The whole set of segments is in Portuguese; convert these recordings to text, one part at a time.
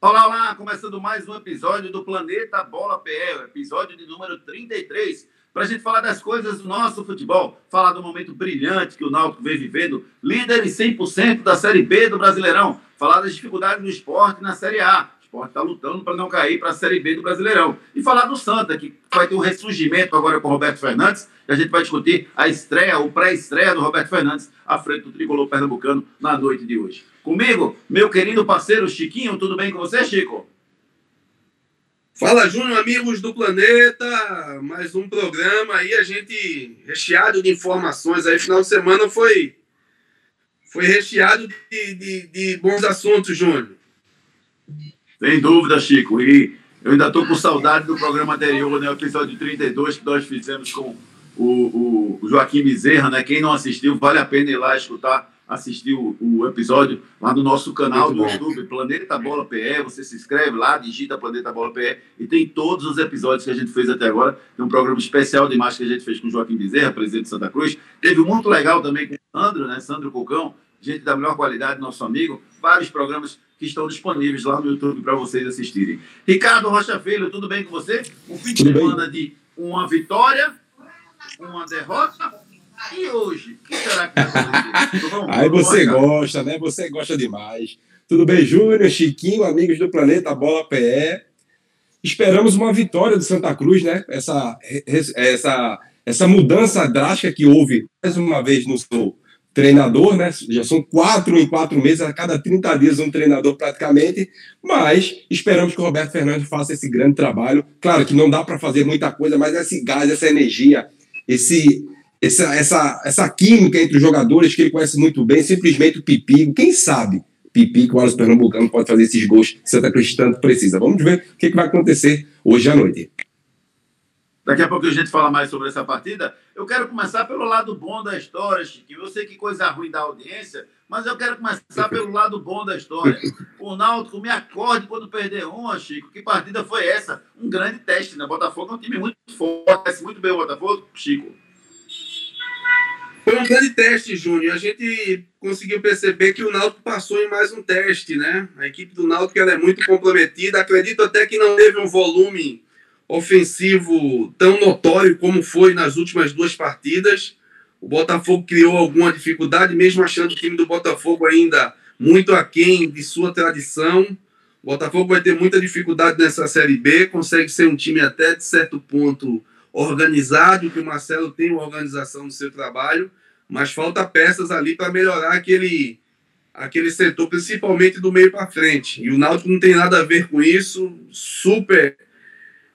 Olá, olá! Começando mais um episódio do Planeta Bola PE, episódio de número 33, para a gente falar das coisas do nosso futebol, falar do momento brilhante que o Náutico vem vivendo, líder em 100% da Série B do Brasileirão, falar das dificuldades do esporte na Série A, esporte está lutando para não cair para a Série B do Brasileirão. E falar do Santa, que vai ter um ressurgimento agora com o Roberto Fernandes. E a gente vai discutir a estreia, o pré-estreia do Roberto Fernandes à frente do tricolor pernambucano na noite de hoje. Comigo, meu querido parceiro Chiquinho, tudo bem com você, Chico? Fala, Júnior, amigos do planeta. Mais um programa aí, a gente recheado de informações. Aí, final de semana foi, foi recheado de, de, de bons assuntos, Júnior. Sem dúvida, Chico. E eu ainda estou com saudade do programa anterior, né? O episódio 32 que nós fizemos com o, o Joaquim Bezerra, né? Quem não assistiu, vale a pena ir lá escutar assistir o, o, episódio lá no nosso canal do. YouTube, Planeta Bola PE. Você se inscreve lá, digita Planeta Bola PE e tem todos os episódios que a gente fez até agora. Tem um programa especial de imagem que a gente fez com o Joaquim Bezerra, presidente de Santa Cruz. Teve um muito legal também com o Sandro, né? Sandro Cocão, gente da melhor qualidade, nosso amigo. Vários programas que estão disponíveis lá no YouTube para vocês assistirem. Ricardo Rocha Filho, tudo bem com você? Um fim de semana de uma vitória, uma derrota e hoje, o que será que vai acontecer? Aí você gosta, né? Você gosta demais. Tudo bem, Júnior, Chiquinho, amigos do Planeta Bola PE. Esperamos uma vitória do Santa Cruz, né? Essa, essa, essa mudança drástica que houve mais uma vez no seu treinador, né? Já são quatro em quatro meses, a cada 30 dias um treinador praticamente, mas esperamos que o Roberto Fernandes faça esse grande trabalho. Claro que não dá para fazer muita coisa, mas esse gás, essa energia, esse essa, essa, essa química entre os jogadores que ele conhece muito bem, simplesmente o Pipi, quem sabe Pipi, que o Wallace Pernambucano pode fazer esses gols que Santa Cruz tanto precisa. Vamos ver o que, que vai acontecer hoje à noite. Daqui a pouco a gente fala mais sobre essa partida. Eu quero começar pelo lado bom da história, Chiquinho. Eu sei que coisa ruim da audiência, mas eu quero começar pelo lado bom da história. O Náutico me acorde quando perder uma, Chico. Que partida foi essa? Um grande teste, né? Botafogo é um time muito forte, muito bem o Botafogo, Chico. Foi um grande teste, Júnior. A gente conseguiu perceber que o Náutico passou em mais um teste, né? A equipe do Náutico ela é muito comprometida. Acredito até que não teve um volume ofensivo tão notório como foi nas últimas duas partidas. O Botafogo criou alguma dificuldade, mesmo achando o time do Botafogo ainda muito aquém de sua tradição. O Botafogo vai ter muita dificuldade nessa Série B, consegue ser um time até de certo ponto organizado, que o Marcelo tem uma organização no seu trabalho, mas falta peças ali para melhorar aquele, aquele setor, principalmente do meio para frente. E o Náutico não tem nada a ver com isso, super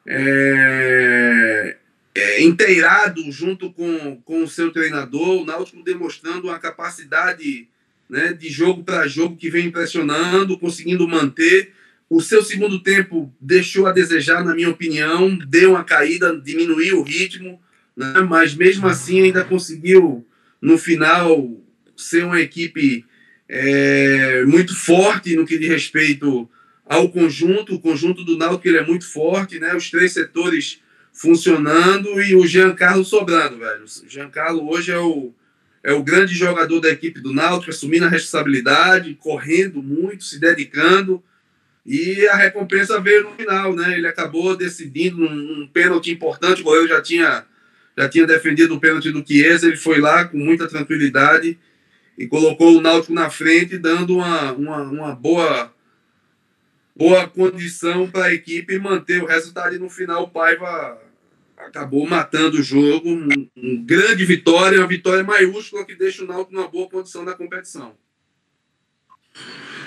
é, é, inteirado junto com, com o seu treinador, o Náutico demonstrando uma capacidade né, de jogo para jogo que vem impressionando, conseguindo manter. O seu segundo tempo deixou a desejar, na minha opinião, deu uma caída, diminuiu o ritmo, né, mas mesmo assim ainda conseguiu no final ser uma equipe é, muito forte no que diz respeito ao conjunto. O conjunto do Náutico ele é muito forte, né? Os três setores funcionando e o Giancarlo sobrando, velho. O Giancarlo hoje é o, é o grande jogador da equipe do Náutico, assumindo a responsabilidade, correndo muito, se dedicando. E a recompensa veio no final, né? Ele acabou decidindo um, um pênalti importante, o goleiro já tinha já tinha defendido o pênalti do Chiesa, ele foi lá com muita tranquilidade e colocou o Náutico na frente, dando uma, uma, uma boa, boa condição para a equipe manter o resultado. E no final, o Paiva acabou matando o jogo. Um, um grande vitória, uma vitória maiúscula que deixa o Náutico numa boa condição da competição.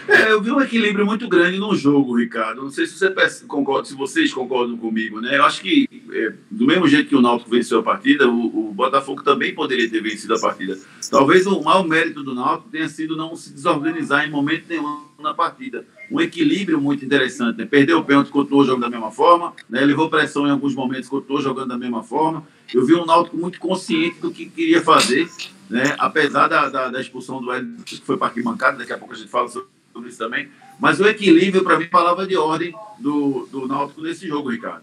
É, eu vi um equilíbrio muito grande no jogo, Ricardo. Não sei se você concorda, se vocês concordam comigo, né? Eu acho que é, do mesmo jeito que o Náutico venceu a partida, o, o, Botafogo também poderia ter vencido a partida. Talvez o maior mérito do Náutico tenha sido não se desorganizar em momento nenhum na partida. Um equilíbrio muito interessante. Né? Perdeu o pênalti, continuou jogando da mesma forma, né? levou pressão em alguns momentos, continuou jogando da mesma forma. Eu vi um Náutico muito consciente do que queria fazer, né? apesar da, da, da expulsão do Hélio, que foi para arquibancada, daqui a pouco a gente fala sobre isso também. Mas o equilíbrio, para mim, palavra de ordem do, do Náutico nesse jogo, Ricardo.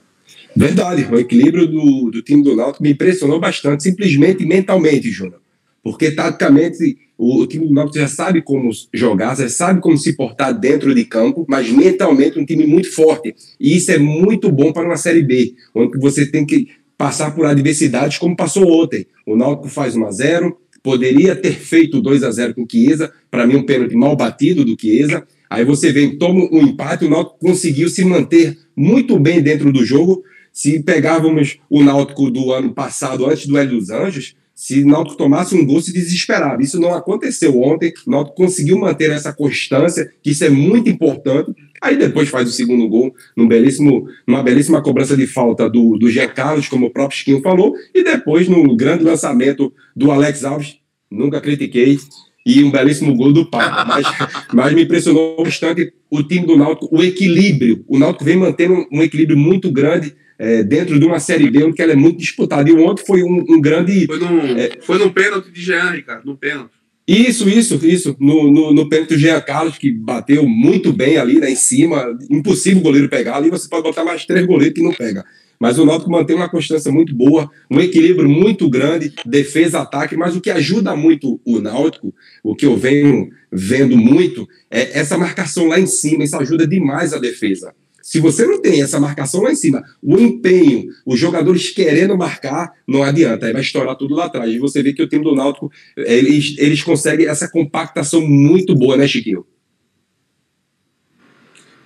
Verdade, o equilíbrio do, do time do Náutico me impressionou bastante, simplesmente mentalmente, Júnior. Porque, taticamente, o, time do Náutico já sabe como jogar, já sabe como se portar dentro de campo, mas mentalmente um time muito forte. E isso é muito bom para uma Série B, onde você tem que passar por adversidades como passou ontem. O Náutico faz 1 a 0 poderia ter feito 2 a 0 com o Chiesa, para mim um pênalti mal batido do Chiesa. Aí você vem, toma um empate, o Náutico conseguiu se manter muito bem dentro do jogo. Se pegávamos o Náutico do ano passado, antes do Hélio dos Anjos, se Náutico tomasse um gol, se desesperava. Isso não aconteceu ontem. Náutico conseguiu manter essa constância, que isso é muito importante. Aí depois faz o segundo gol, num belíssimo, numa belíssima cobrança de falta do, do Jean Carlos, como o próprio Chiquinho falou, e depois no grande lançamento do Alex Alves, nunca critiquei, e um belíssimo gol do Papa. Mas, mas me impressionou bastante o time do Náutico, o equilíbrio. O Náutico vem mantendo um equilíbrio muito grande é, dentro de uma Série B, onde ela é muito disputada. E ontem foi um, um grande. Foi num, é, foi num pênalti de Jean, Ricardo, no pênalti. Isso, isso, isso. No, no, no pênalti do Jean Carlos, que bateu muito bem ali, né, em cima. Impossível o goleiro pegar. Ali você pode botar mais três goleiros que não pega. Mas o Náutico mantém uma constância muito boa, um equilíbrio muito grande, defesa, ataque. Mas o que ajuda muito o Náutico, o que eu venho vendo muito, é essa marcação lá em cima. Isso ajuda demais a defesa. Se você não tem essa marcação lá em cima, o empenho, os jogadores querendo marcar, não adianta, aí vai estourar tudo lá atrás. E você vê que o time do Náutico, eles, eles conseguem essa compactação muito boa, né, Chiquinho?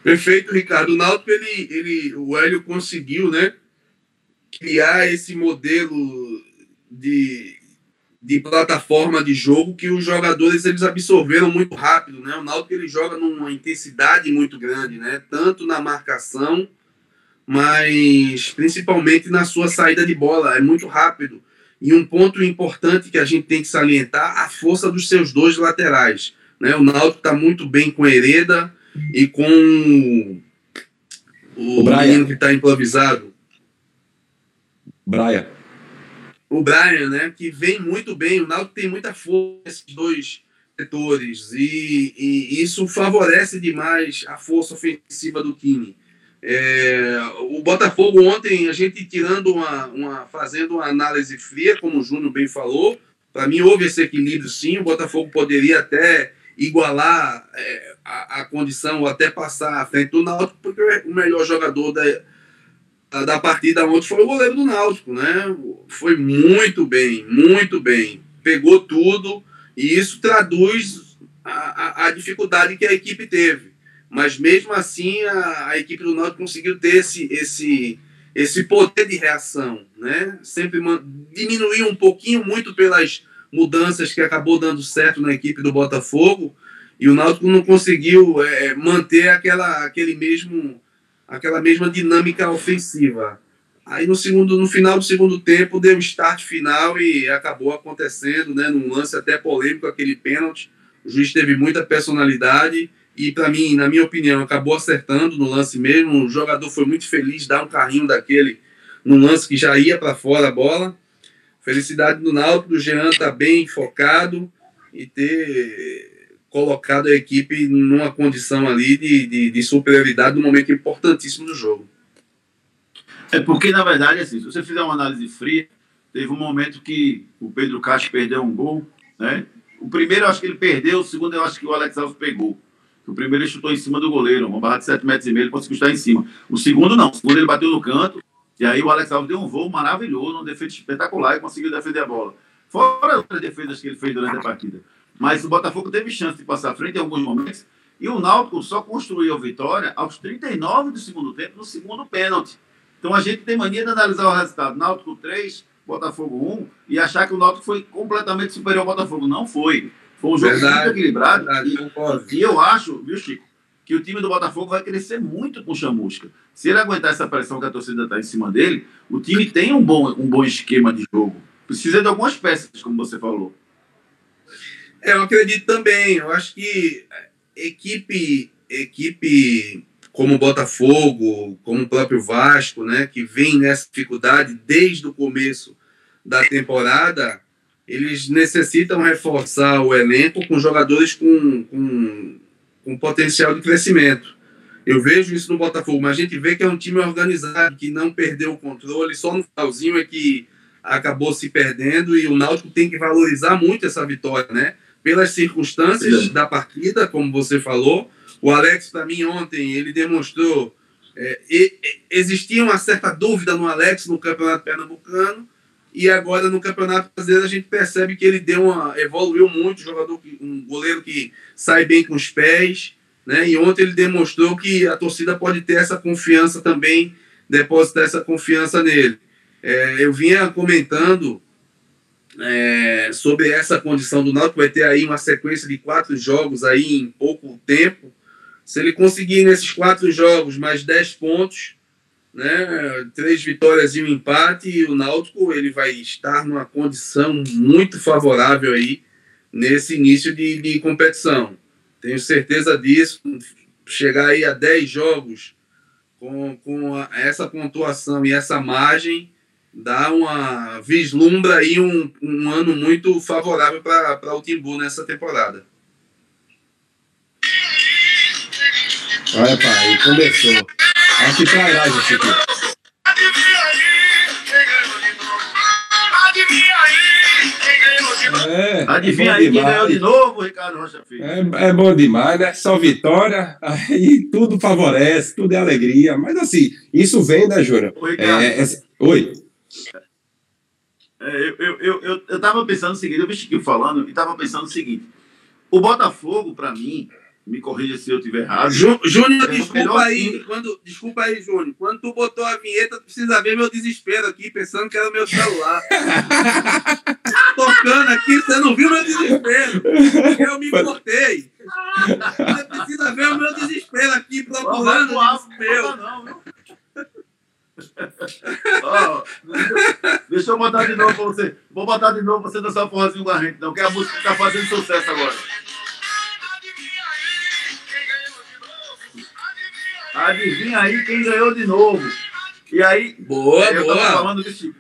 Perfeito, Ricardo. O Náutico, ele, ele, o Hélio conseguiu, né, criar esse modelo de, de plataforma de jogo que os jogadores eles absorveram muito rápido, né? O Náutico ele joga numa intensidade muito grande, né? Tanto na marcação, mas principalmente na sua saída de bola, é muito rápido. E um ponto importante que a gente tem que salientar, a força dos seus dois laterais, né? O Náutico está muito bem com Hereda e com o, o menino que está improvisado. Brian o Brian, né, que vem muito bem. O Náutico tem muita força nesses dois setores e, e, isso favorece demais a força ofensiva do time. É, o Botafogo ontem, a gente tirando uma, uma, fazendo uma análise fria, como o Júnior bem falou, para mim houve esse equilíbrio sim. O Botafogo poderia até igualar é, a, a, condição ou até passar à frente do Náutico, porque o melhor jogador da, da partida ontem foi o goleiro do Náutico, né? Foi muito bem, muito bem. Pegou tudo e isso traduz a, a, a dificuldade que a equipe teve. Mas mesmo assim a, a, equipe do Náutico conseguiu ter esse, esse, esse poder de reação, né? Sempre diminuiu um pouquinho muito pelas mudanças que acabou dando certo na equipe do Botafogo e o Náutico não conseguiu é, manter aquela, aquele mesmo aquela mesma dinâmica ofensiva. Aí no segundo, no final do segundo tempo deu um start final e acabou acontecendo, né, num lance até polêmico aquele pênalti. O juiz teve muita personalidade e para mim, na minha opinião, acabou acertando no lance mesmo. O jogador foi muito feliz dar um carrinho daquele num lance que já ia para fora a bola. Felicidade do Náutico, do Jean tá bem focado e ter colocado a equipe numa condição ali de, de, de superioridade num momento importantíssimo do jogo. É porque, na verdade, assim, se você fizer uma análise fria, teve um momento que o Pedro Castro perdeu um gol, né? O primeiro eu acho que ele perdeu, o segundo eu acho que o Alex Alves pegou. O primeiro ele chutou em cima do goleiro, uma barra de 7 metros e meio, ele conseguiu estar em cima. O segundo não, o segundo ele bateu no canto, e aí o Alex Alves deu um voo maravilhoso, uma defesa espetacular e conseguiu defender a bola. Fora outras defesas que ele fez durante a partida. Mas o Botafogo teve chance de passar à frente em alguns momentos. E o Náutico só construiu a vitória aos 39 do segundo tempo, no segundo pênalti. Então a gente tem mania de analisar o resultado. Náutico 3, Botafogo 1, e achar que o Náutico foi completamente superior ao Botafogo. Não foi. Foi um jogo verdade, muito equilibrado. Verdade, e, e, eu acho, viu, Chico, que o time do Botafogo vai crescer muito com o Chamusca. Se ele aguentar essa pressão que a torcida está em cima dele, o time tem um bom, um bom esquema de jogo. Precisa de algumas peças, como você falou. É, eu acredito também. Eu acho que equipe, equipe como o Botafogo, como o próprio Vasco, né, que vem nessa dificuldade desde o começo da temporada, eles necessitam reforçar o elenco com jogadores com, com, com potencial de crescimento. Eu vejo isso no Botafogo, mas a gente vê que é um time organizado, que não perdeu o controle, só no finalzinho é que acabou se perdendo e o Náutico tem que valorizar muito essa vitória, né? Pelas circunstâncias da partida, como você falou. O Alex, para mim, ontem, ele demonstrou. É, e, existia uma certa dúvida no Alex no Campeonato Pernambucano e agora no Campeonato Brasileiro a gente percebe que ele deu uma, evoluiu muito, jogador, um goleiro que sai bem com os pés, né? E ontem ele demonstrou que a torcida pode ter essa confiança também, depositar essa confiança nele. É, eu vinha comentando é, sobre essa condição do Náutico, vai ter aí uma sequência de quatro jogos aí em pouco tempo. Se ele conseguir nesses quatro jogos mais dez pontos, né, três vitórias e um empate, o Náutico ele vai estar numa condição muito favorável aí nesse início de, de competição. Tenho certeza disso. Chegar aí a 10 jogos com, com a, essa pontuação e essa margem, dá uma vislumbra aí um, um ano muito favorável para o Timbu nessa temporada. Olha, pai, começou. Acho que trairá, gente, aqui. Adivinha aí, É, Adivinha é aí quem ganhou de novo, Ricardo Rocha Filho. É, é, bom demais, né? Só vitória, aí tudo favorece, tudo é alegria. Mas assim, isso vem, né? Oi, é, é, Oi. É, eu, eu, eu, eu, eu tava pensando o seguinte, eu vi Chiquinho falando e tava pensando o seguinte: o Botafogo, para mim, me corrija se eu estiver errado. Júnior, é desculpa aí, quando, desculpa aí, Júnior. Quando tu botou a vinheta, tu precisa ver meu desespero aqui, pensando que era o meu celular. Tocando aqui, você não viu meu desespero. Eu me importei. Você precisa ver o meu desespero aqui, procurando o desespero. Não, não, oh, deixa eu botar de novo pra você. Vou botar de novo pra você dançar o forrozinho com a gente, não, que a música tá fazendo sucesso agora. Adivinha aí quem ganhou de novo. E aí. Boa, eu boa. Tava falando de Chico.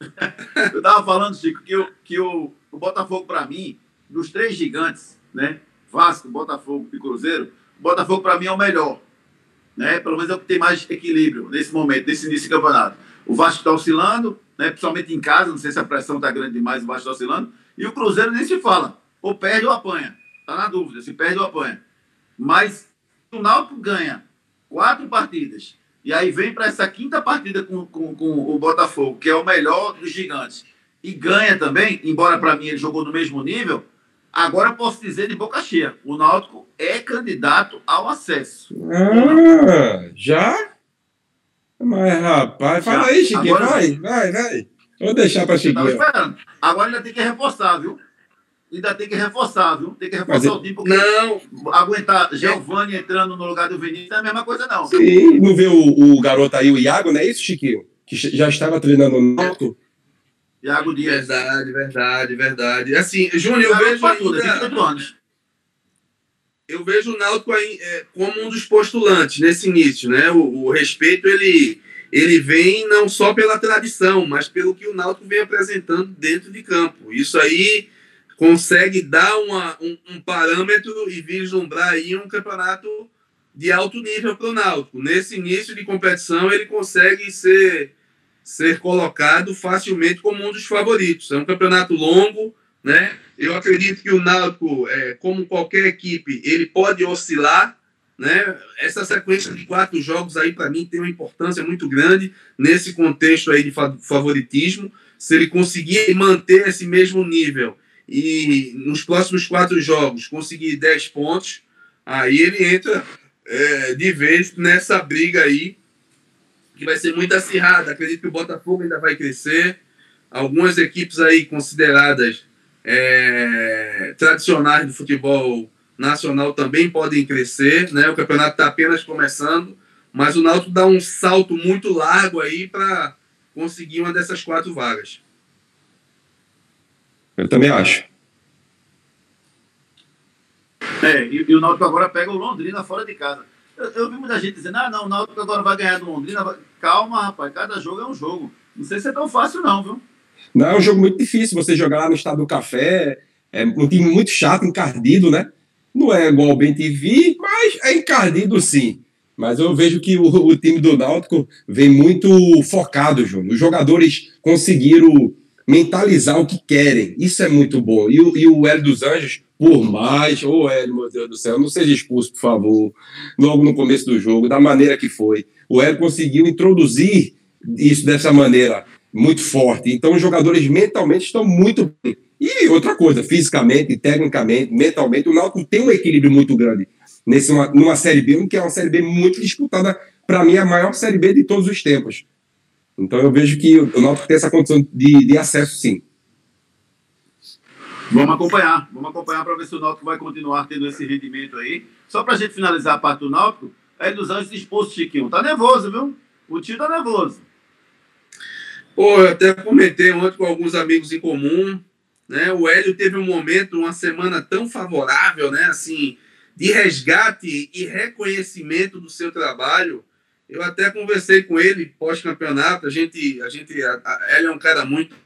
eu tava falando, Chico, que, eu, que o, o Botafogo, para mim, dos três gigantes, né? Vasco, Botafogo e Cruzeiro, o Botafogo, para mim, é o melhor. Né? Pelo menos é o que tem mais equilíbrio nesse momento, nesse início de campeonato. O Vasco está oscilando, né? principalmente em casa, não sei se a pressão está grande demais, o Vasco está oscilando. E o Cruzeiro nem se fala. Ou perde ou apanha. Está na dúvida, se perde ou apanha. Mas o Náutico ganha quatro partidas. E aí vem para essa quinta partida com, com, com, o Botafogo, que é o melhor dos gigantes, e ganha também, embora para mim ele jogou no mesmo nível. Agora posso dizer de boca cheia: o Náutico é candidato ao acesso. Ah, já? Mas, rapaz, fala já. aí, Chiquinho, Agora, vai, vai, vai. Vou deixar para Chiquinho. Agora ainda tem que reforçar, viu? ainda tem que reforçar, viu? Tem que reforçar Mas, o time, porque não. aguentar Giovanni entrando no lugar do Vinícius não é a mesma coisa, não. Sim, não vê o, o garoto aí, o Iago, não é isso, Chiquinho? Que já estava treinando no Náutico. Iago Dias. Verdade, verdade, verdade. Assim, Júnior, eu vejo ainda... Eu vejo o Náutico aí, é, como um dos postulantes nesse início, né? O, o respeito, ele ele vem não só pela tradição, mas pelo que o Náutico vem apresentando dentro de campo. Isso aí consegue dar uma, um, um, parâmetro e vislumbrar aí um campeonato de alto nível para o Náutico. Nesse início de competição, ele consegue ser, ser colocado facilmente como um dos favoritos. É um campeonato longo, né? Eu acredito que o Náutico, é, como qualquer equipe, ele pode oscilar, né? Essa sequência de quatro jogos aí, para mim, tem uma importância muito grande nesse contexto aí de favoritismo. Se ele conseguir manter esse mesmo nível e nos próximos quatro jogos conseguir 10 pontos, aí ele entra é, de vez nessa briga aí, que vai ser muito acirrada. Acredito que o Botafogo ainda vai crescer. Algumas equipes aí consideradas é, tradicionais do futebol nacional também podem crescer. Né? O campeonato está apenas começando, mas o Náutico dá um salto muito largo aí para conseguir uma dessas quatro vagas. Eu também acho. É, e, e, o Náutico agora pega o Londrina fora de casa. Eu, vi muita gente dizendo, ah, não, o Náutico agora vai ganhar do Londrina. Calma, rapaz, cada jogo é um jogo. Não sei se é tão fácil, não, viu? Não, é um jogo muito difícil você jogar lá no Estado do Café. É um time muito chato, encardido, né? Não é igual ao Ben TV, mas é encardido sim. Mas eu vejo que o, o time do Náutico vem muito focado, Júnior. Os jogadores conseguiram mentalizar o que querem. Isso é muito bom. E, o, e o Hélio dos Anjos, por mais, ô oh, Hélio, meu Deus do céu, não seja expulso, por favor, logo no começo do jogo, da maneira que foi. O Hélio conseguiu introduzir isso dessa maneira muito forte. Então, os jogadores mentalmente estão muito bem. E outra coisa, fisicamente, tecnicamente, mentalmente, o Náutico tem um equilíbrio muito grande nesse, uma, numa Série B, que é uma Série B muito disputada, para mim, a maior Série B de todos os tempos. Então eu vejo que o Náutico tem essa condição de, de acesso, sim. Vamos acompanhar, vamos acompanhar para ver se o Náutico vai continuar tendo esse rendimento aí. Só para a gente finalizar a parte do Náutico, é dos Anjos exposto, Chiquinho. Tá nervoso, viu? O tio tá nervoso. Pô, eu até comentei ontem com alguns amigos em comum, né? O Hélio teve um momento, uma semana tão favorável, né? Assim, de resgate e reconhecimento do seu trabalho. Eu até conversei com ele pós-campeonato. A gente, a gente, a, a, ele é um cara muito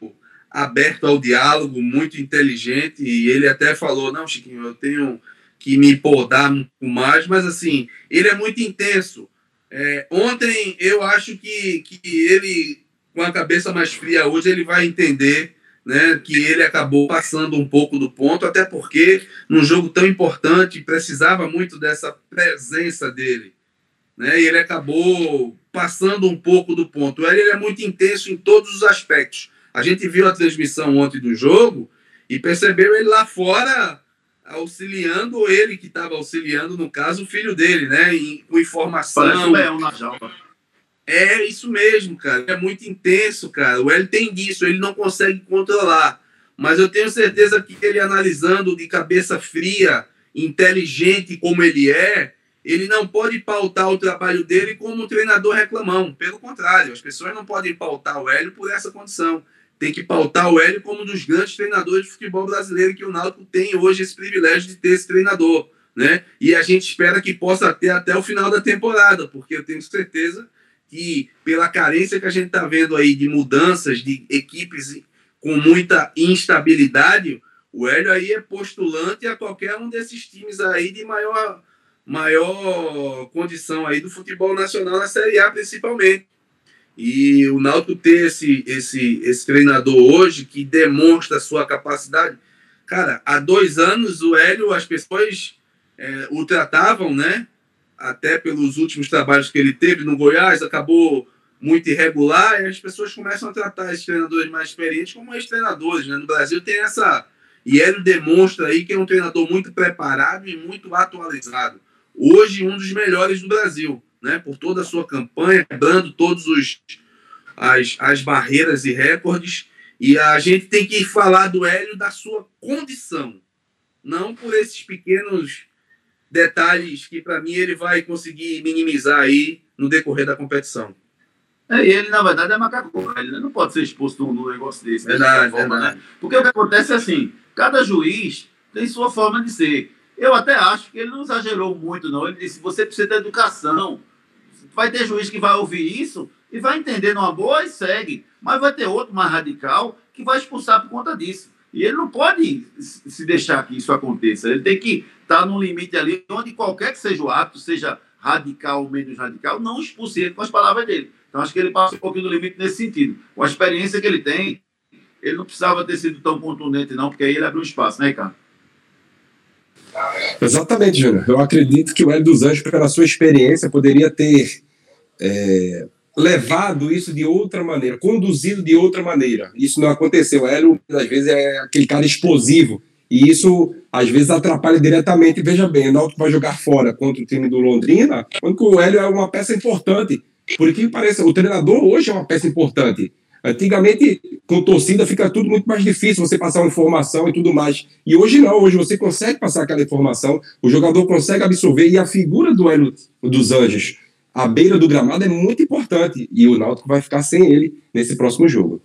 aberto ao diálogo, muito inteligente. E ele até falou: Não, Chiquinho, eu tenho que me podar mais, mas assim, ele é muito intenso. É, ontem eu acho que, que ele, com a cabeça mais fria hoje, ele vai entender né, que ele acabou passando um pouco do ponto, até porque num jogo tão importante precisava muito dessa presença dele. Né, e ele acabou passando um pouco do ponto. Ele, ele é muito intenso em todos os aspectos. A gente viu a transmissão ontem do jogo e percebeu ele lá fora auxiliando ele que estava auxiliando, no caso, o filho dele, né? Em, com informação. Parece um leão na jaula. É isso mesmo, cara. É muito intenso, cara. O Hélio tem disso, ele não consegue controlar. Mas eu tenho certeza que ele analisando de cabeça fria, inteligente como ele é, ele não pode pautar o trabalho dele como um treinador reclamão. Pelo contrário, as pessoas não podem pautar o Hélio por essa condição. Tem que pautar o Hélio como um dos grandes treinadores de futebol brasileiro que o Náutico tem hoje esse privilégio de ter esse treinador, né? E a gente espera que possa ter até o final da temporada, porque eu tenho certeza que pela carência que a gente está vendo aí de mudanças de equipes com muita instabilidade, o Hélio aí é postulante a qualquer um desses times aí de maior, maior condição aí do futebol nacional na Série A principalmente. E o Náutico ter esse, esse, esse treinador hoje que demonstra sua capacidade. Cara, há dois anos o Hélio, as pessoas é, o tratavam, né? até pelos últimos trabalhos que ele teve no Goiás, acabou muito irregular, e as pessoas começam a tratar esses treinadores mais experientes como ex-treinadores. Né? No Brasil tem essa. E ele demonstra aí que é um treinador muito preparado e muito atualizado. Hoje, um dos melhores do Brasil, né? por toda a sua campanha, quebrando todas as, as barreiras e recordes. E a gente tem que falar do Hélio da sua condição, não por esses pequenos detalhes que, para mim, ele vai conseguir minimizar aí no decorrer da competição. É, e ele, na verdade, é macaco. Ele não pode ser exposto num negócio desse. Verdade, forma, verdade. Né? Porque o que acontece é assim: cada juiz tem sua forma de ser. Eu até acho que ele não exagerou muito, não. Ele disse: você precisa ter educação. Vai ter juiz que vai ouvir isso e vai entender numa boa e segue. Mas vai ter outro mais radical que vai expulsar por conta disso. E ele não pode se deixar que isso aconteça. Ele tem que estar num limite ali onde qualquer que seja o ato, seja radical ou menos radical, não expulse ele com as palavras dele. Então acho que ele passa um pouquinho do limite nesse sentido. Com a experiência que ele tem, ele não precisava ter sido tão contundente, não, porque aí ele abriu espaço, né, Ricardo? Exatamente, Júnior. Eu acredito que o Hélio dos Anjos, pela sua experiência, poderia ter é, levado isso de outra maneira, conduzido de outra maneira. Isso não aconteceu. O Hélio, às vezes, é aquele cara explosivo. E isso, às vezes, atrapalha diretamente. Veja bem, o Náutico vai jogar fora contra o time do Londrina, quando o Hélio é uma peça importante. Por que parece, o treinador hoje é uma peça importante. Antigamente, com torcida, fica tudo muito mais difícil você passar uma informação e tudo mais. E hoje não, hoje você consegue passar aquela informação, o jogador consegue absorver, e a figura do Hélio dos Anjos à beira do gramado é muito importante. E o Náutico vai ficar sem ele nesse próximo jogo.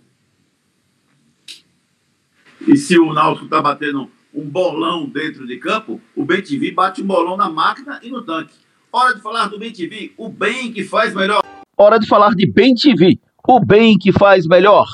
E se o Náutico está batendo um bolão dentro de campo, o Ben TV bate um bolão na máquina e no tanque. Hora de falar do Ben TV, o bem que faz melhor. Hora de falar de Ben TV, o bem que faz melhor.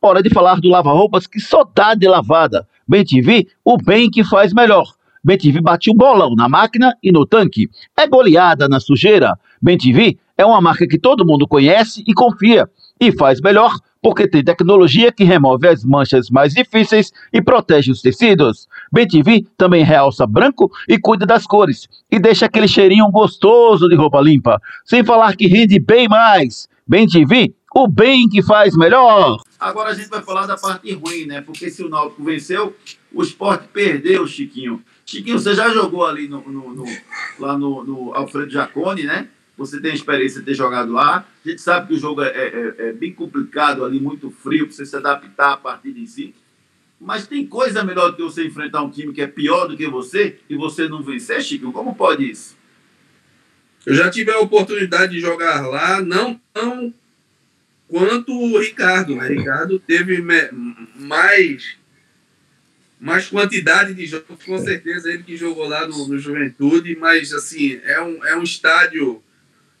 Hora de falar do lava-roupas que só dá de lavada. Ben TV, o bem que faz melhor. BenTV bate um bolão na máquina e no tanque. É goleada na sujeira. BenTV é uma marca que todo mundo conhece e confia. E faz melhor porque tem tecnologia que remove as manchas mais difíceis e protege os tecidos. BTV também realça branco e cuida das cores e deixa aquele cheirinho gostoso de roupa limpa, sem falar que rende bem mais. BTV, o bem que faz melhor. Agora a gente vai falar da parte ruim, né? Porque se o Náutico venceu, o esporte perdeu, Chiquinho. Chiquinho, você já jogou ali no, no, no lá no, no, Alfredo Jacone, né? Você tem experiência de ter jogado lá. A gente sabe que o jogo é, é, é bem complicado ali, muito frio, para você se adaptar à partida em si. Mas tem coisa melhor do que você enfrentar um time que é pior do que você e você não vencer, Chiquinho? Como pode isso? Eu já tive a oportunidade de jogar lá, não tão quanto o Ricardo. Né? Ricardo teve mais mais quantidade de jogos, com certeza ele que jogou lá no, no Juventude, mas assim, é um, é um estádio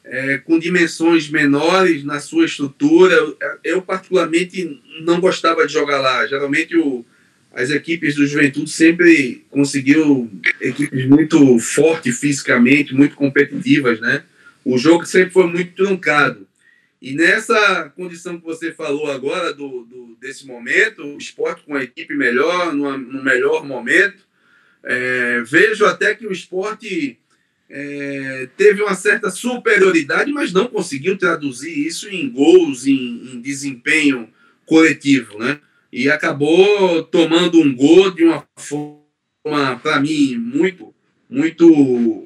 é, com dimensões menores na sua estrutura. Eu, eu, particularmente não gostava de jogar lá. Geralmente o, as equipes do Juventude sempre conseguiu equipes muito fortes fisicamente, muito competitivas, né? O jogo sempre foi muito truncado. E nessa condição que você falou agora, do, do desse momento, o esporte com a equipe melhor, no, melhor momento, é, vejo até que o esporte é, teve uma certa superioridade, mas não conseguiu traduzir isso em gols, em, em desempenho coletivo, né? E acabou tomando um gol de uma forma, para mim, muito, muito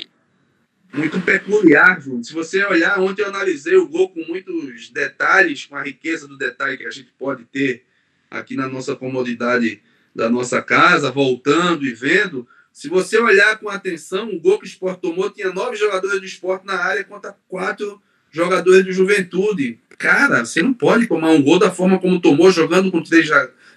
muito peculiar, Júnior. Se você olhar, ontem eu analisei o gol com muitos detalhes, com a riqueza do detalhe que a gente pode ter aqui na nossa comodidade da nossa casa, voltando e vendo. Se você olhar com atenção, o gol que o Sport tomou tinha nove jogadores do esporte na área contra quatro jogadores de juventude. Cara, você não pode tomar um gol da forma como tomou, jogando com três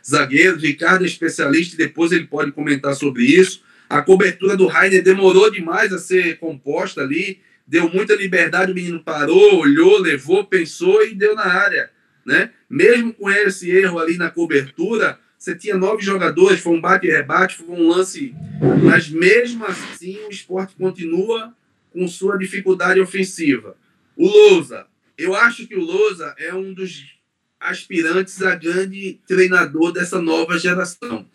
zagueiros. Ricardo é especialista e depois ele pode comentar sobre isso. A cobertura do Rainer demorou demais a ser composta ali, deu muita liberdade, o menino parou, olhou, levou, pensou e deu na área. Né? Mesmo com esse erro ali na cobertura, você tinha nove jogadores, foi um bate e rebate, foi um lance, mas mesmo assim o esporte continua com sua dificuldade ofensiva. O Lousa, eu acho que o Lousa é um dos aspirantes a grande treinador dessa nova geração.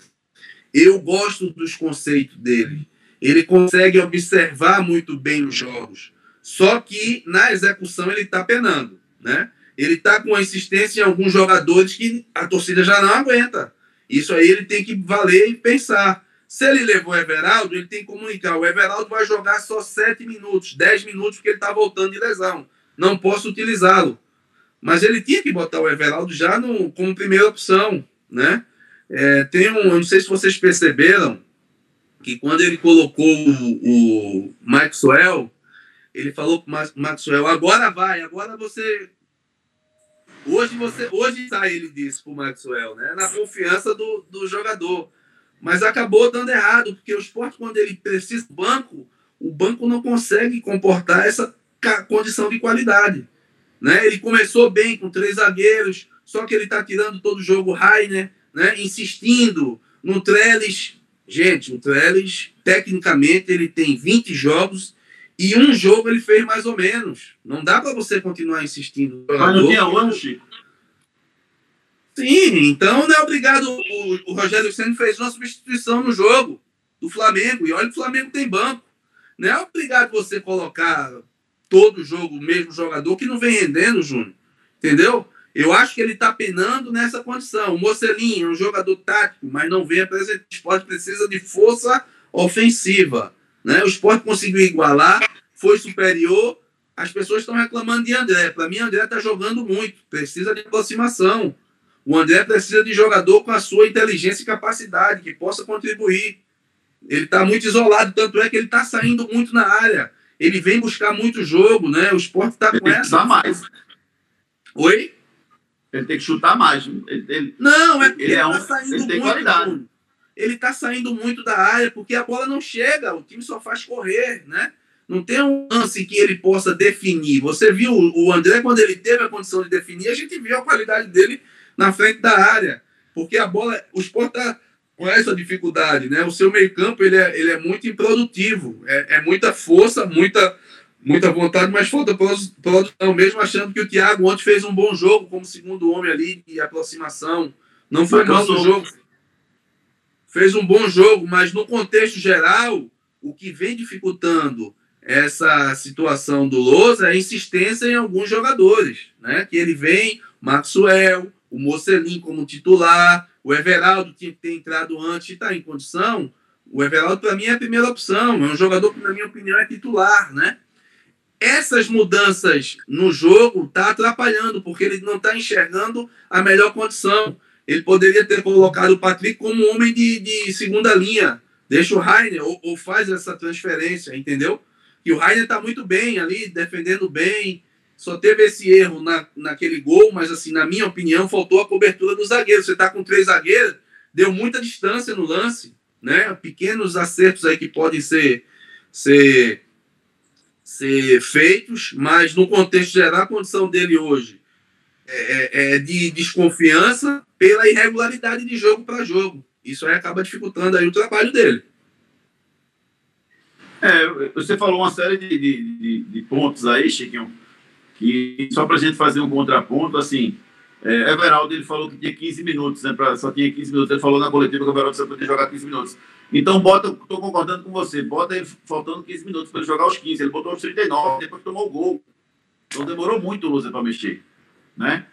Eu gosto dos conceitos dele. Ele consegue observar muito bem os jogos. Só que na execução ele está penando, né? Ele está com insistência em alguns jogadores que a torcida já não aguenta. Isso aí ele tem que valer e pensar. Se ele levou o Everaldo, ele tem que comunicar. O Everaldo vai jogar só 7 minutos, 10 minutos, porque ele está voltando de lesão. Não posso utilizá-lo. Mas ele tinha que botar o Everaldo já no, como primeira opção, né? É, tem um, eu não sei se vocês perceberam que quando ele colocou o, o Maxwell, ele falou para o Maxwell: agora vai, agora você. Hoje você, hoje sai, ele disse para o Maxwell, né? Na confiança do, do jogador. Mas acabou dando errado, porque o esporte, quando ele precisa do banco, o banco não consegue comportar essa condição de qualidade. Né? Ele começou bem com três zagueiros, só que ele está tirando todo o jogo Rainer, né, insistindo no Trellis. Gente, o Trellis, tecnicamente, ele tem 20 jogos e um jogo ele fez mais ou menos. Não dá para você continuar insistindo. Mas não tinha outro, Chico? Sim, então não é obrigado. O, o Rogério Senna fez uma substituição no jogo do Flamengo. E olha que o Flamengo tem banco. Não é obrigado você colocar todo jogo o mesmo jogador que não vem rendendo, Júnior. Entendeu? Eu acho que ele está penando nessa condição. O Mocelinho é um jogador tático, mas não vem apresentar. O esporte precisa de força ofensiva. Né? O esporte conseguiu igualar, foi superior. As pessoas estão reclamando de André. Para mim, André está jogando muito. Precisa de aproximação. O André precisa de jogador com a sua inteligência e capacidade, que possa contribuir. Ele está muito isolado, tanto é que ele está saindo muito na área. Ele vem buscar muito jogo, né? O esporte está com essa. mais. Oi? Ele tem que chutar mais. Ele, ele, não, é porque ele, é um, tá saindo ele tem muito. Qualidade. Ele está saindo muito da área porque a bola não chega, o time só faz correr, né? Não tem um lance que ele possa definir. Você viu o André, quando ele teve a condição de definir, a gente viu a qualidade dele na frente da área. Porque a bola, o Sport está com essa dificuldade, né? O seu meio-campo ele é, ele é muito improdutivo. É, é muita força, muita muita vontade, mas falta produção, mesmo achando que o Thiago ontem fez um bom jogo como segundo homem ali de aproximação. Não foi mal no jogo. Fez um bom jogo, mas no contexto geral, o que vem dificultando essa situação do Lousa é a insistência em alguns jogadores, né? Que ele vem, Maxwell, o Mocelin como titular, o Everaldo tinha que ter entrado antes e está em condição. O Everaldo, para mim, é a primeira opção. É um jogador que, na minha opinião, é titular, né? Essas mudanças no jogo tá atrapalhando, porque ele não está enxergando a melhor condição. Ele poderia ter colocado o Patrick como homem de, de segunda linha. Deixa o Rainer, ou, ou faz essa transferência, entendeu? que o Rainer está muito bem ali, defendendo bem. Só teve esse erro na, naquele gol, mas assim, na minha opinião, faltou a cobertura do zagueiro. Você está com três zagueiros, deu muita distância no lance, né? Pequenos acertos aí que podem ser, ser, ser feitos, mas no contexto geral, a condição dele hoje é, é, é de desconfiança pela irregularidade de jogo para jogo. Isso aí acaba dificultando aí o trabalho dele. É, você falou uma série de, de, de, pontos aí, Chiquinho, que só para a gente fazer um contraponto, assim, é, Everaldo ele falou que tinha 15 minutos, né, pra, só tinha 15 minutos, ele falou na coletiva que o Everaldo só podia jogar 15 minutos. Então, bota, estou concordando com você, bota ele faltando 15 minutos para ele jogar os 15, ele botou os 39, depois tomou o gol. Então demorou muito o Lúcia para mexer, né?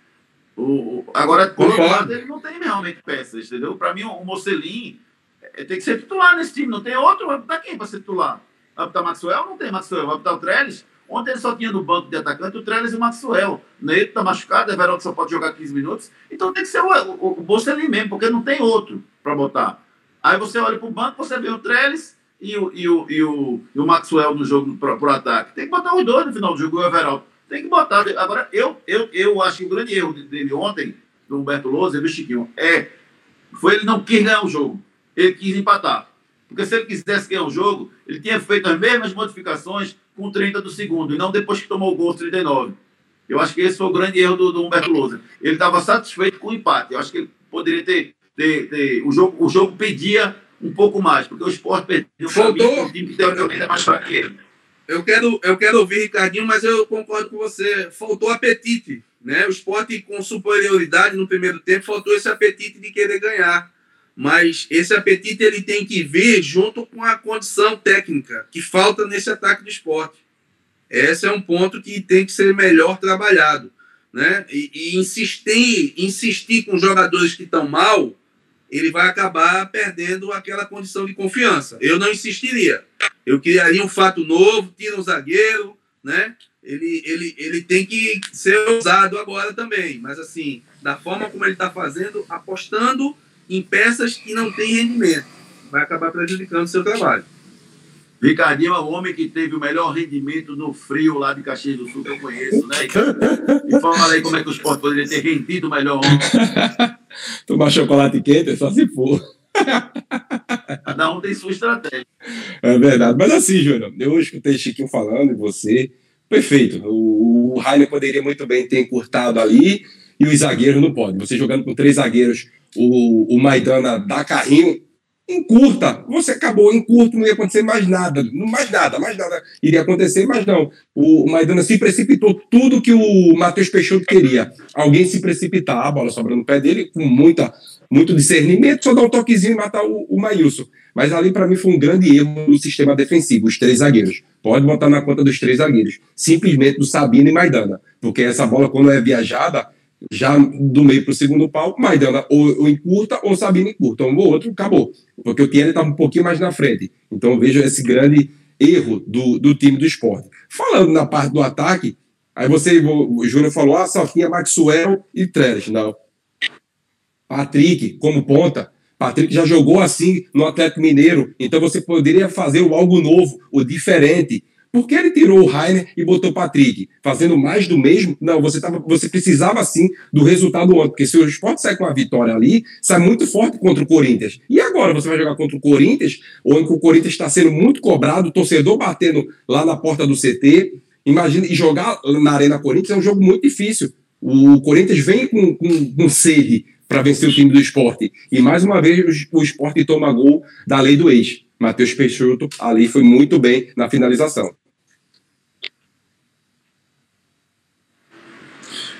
O, o, agora, do lado, ele não tem realmente peças, entendeu? Para mim, o Mocelin é, tem que ser titular nesse time, não tem outro, vai botar quem para ser titular? Vai botar Maxwell? Não tem Maxwell. Vai botar o Trellis? Ontem ele só tinha no banco de atacante o Trellis e o Maxwell. Neito está machucado, o Everaldo só pode jogar 15 minutos. Então tem que ser o, o, o Bolsonaro mesmo, porque não tem outro para botar. Aí você olha para o banco, você vê o Trellis e o, e o, e o, e o Maxwell no jogo para o ataque. Tem que botar os dois no final do jogo, o Everaldo. Tem que botar. Agora, eu, eu, eu acho que o grande erro dele ontem, do Humberto Lousa e do Chiquinho, é, foi ele não quis ganhar o jogo. Ele quis empatar. Porque se ele quisesse ganhar o jogo, ele tinha feito as mesmas modificações com 30 do segundo, e não depois que tomou o gol 39. Eu acho que esse foi o grande erro do, do Humberto Lousa. Ele estava satisfeito com o empate. Eu acho que ele poderia ter. Ter, ter o, jogo, o jogo pedia um pouco mais, porque o esporte perdeu Faltou. o time que teoricamente é mais fraco que ele. Eu quero, eu quero ouvir, Ricardinho, mas eu concordo com você. Faltou apetite. Né? O esporte com superioridade no primeiro tempo, faltou esse apetite de querer ganhar mas esse apetite ele tem que vir junto com a condição técnica que falta nesse ataque do esporte. Esse é um ponto que tem que ser melhor trabalhado. Né? E, e insistir, insistir com jogadores que estão mal, ele vai acabar perdendo aquela condição de confiança. Eu não insistiria. Eu criaria um fato novo, tira um zagueiro, né? Ele, ele, ele tem que ser usado agora também. Mas assim, da forma como ele está fazendo, apostando em peças que não têm rendimento. Vai acabar prejudicando o seu trabalho. Ricardinho é o homem que teve o melhor rendimento no frio lá de Caxias do Sul que eu conheço, né? E fala aí como é que o esporte poderia ter rendido melhor ontem. Tomar chocolate quente é só se for. Cada um tem sua estratégia. É verdade. Mas assim, Júnior, eu escutei Chiquinho falando e você. Perfeito. O, o Rainer poderia muito bem ter encurtado ali e os zagueiros não podem. Você jogando com três zagueiros o, o Maidana dá carrinho, encurta. Você acabou, em curto, não ia acontecer mais nada. Mais nada, mais nada iria acontecer, mas não. O, Maidana se precipitou tudo que o Matheus Peixoto queria. Alguém se precipitar, a bola sobrando no pé dele, com muita, muito discernimento, só dar um toquezinho e matar o, o Maílson. Mas ali, para mim, foi um grande erro do sistema defensivo, os três zagueiros. Pode botar na conta dos três zagueiros. Simplesmente do Sabino e Maidana. Porque essa bola, quando é viajada, já do meio para o segundo pau, Maidana ou, ou encurta ou Sabino encurta. Um ou outro, acabou. Porque o Tiene estava um pouquinho mais na frente. Então eu vejo esse grande erro do, do time do esporte. Falando na parte do ataque, aí você, o Júnior falou, ah, só tinha Maxwell e Trellis. Não. Patrick, como ponta, Patrick já jogou assim no Atlético Mineiro, então você poderia fazer algo novo, o diferente. Por que ele tirou o Rainer e botou o Patrick? Fazendo mais do mesmo? Não, você, tava, você precisava sim do resultado ontem, porque se o esporte sai com a vitória ali, sai muito forte contra o Corinthians. E agora você vai jogar contra o Corinthians, onde o Corinthians está sendo muito cobrado, o torcedor batendo lá na porta do CT. Imagina, e jogar na Arena Corinthians é um jogo muito difícil. O Corinthians vem com, com, com sede para vencer o time do esporte. E mais uma vez o, o esporte toma gol da lei do ex. Matheus Peixoto ali foi muito bem na finalização.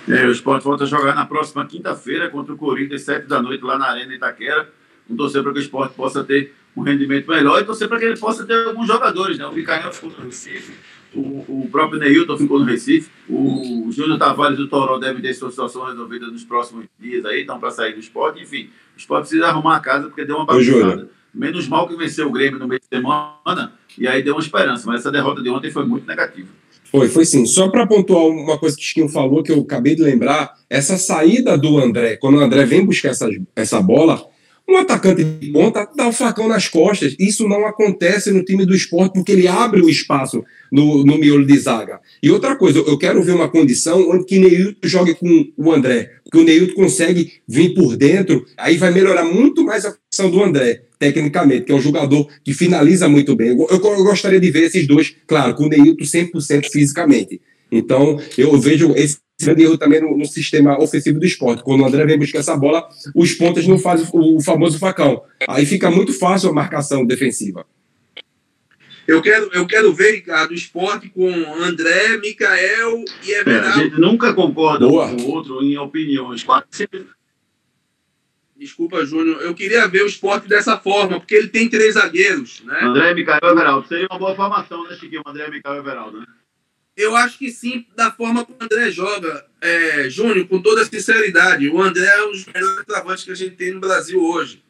É, o esporte volta a jogar na próxima quinta-feira contra o Corinthians, sete da noite, lá na Arena Itaquera. Vamos torcer para que o esporte possa ter um rendimento melhor e torcer para que ele possa ter alguns jogadores, né? O Micael ficou no Recife, o, o próprio Neilton ficou no Recife, o Júnior Tavares do Toró deve ter sua situação resolvida nos próximos dias aí, então para sair do esporte, enfim. O esporte precisa arrumar a casa porque deu uma bagunçada. Menos mal que venceu o Grêmio no meio de semana e aí deu uma esperança, mas essa derrota de ontem foi muito negativa. Foi, foi sim. Só para pontuar uma coisa que o Chiquinho falou, que eu acabei de lembrar, essa saída do André, quando o André vem buscar essa, essa bola, um atacante de ponta dá o facão nas costas. Isso não acontece no time do esporte porque ele abre o espaço no, no miolo de zaga. E outra coisa, eu quero ver uma condição onde que Neilton jogue com o André. Porque o Neilton consegue vir por dentro, aí vai melhorar muito mais a função do André, tecnicamente, que é um jogador que finaliza muito bem. Eu, eu, eu gostaria de ver esses dois, claro, com o Neilton 100% fisicamente. Então, eu vejo esse grande erro também no, no, sistema ofensivo do esporte. Quando o André vem buscar essa bola, os pontas não fazem o, o famoso facão. Aí fica muito fácil a marcação defensiva. Eu quero, eu quero ver, Ricardo, o esporte com André, Mikael e Everaldo. É, a gente nunca concorda Boa. um com o outro em opiniões. Desculpa, Júnior. Eu queria ver o esporte dessa forma, porque ele tem três zagueiros, né? André, Mikael e Everaldo. Seria uma boa formação, né, Chiquinho? André, Mikael e Everaldo, né? Eu acho que sim, da forma que o André joga. É, Júnior, com toda sinceridade, o André é um dos melhores travantes que a gente tem no Brasil hoje.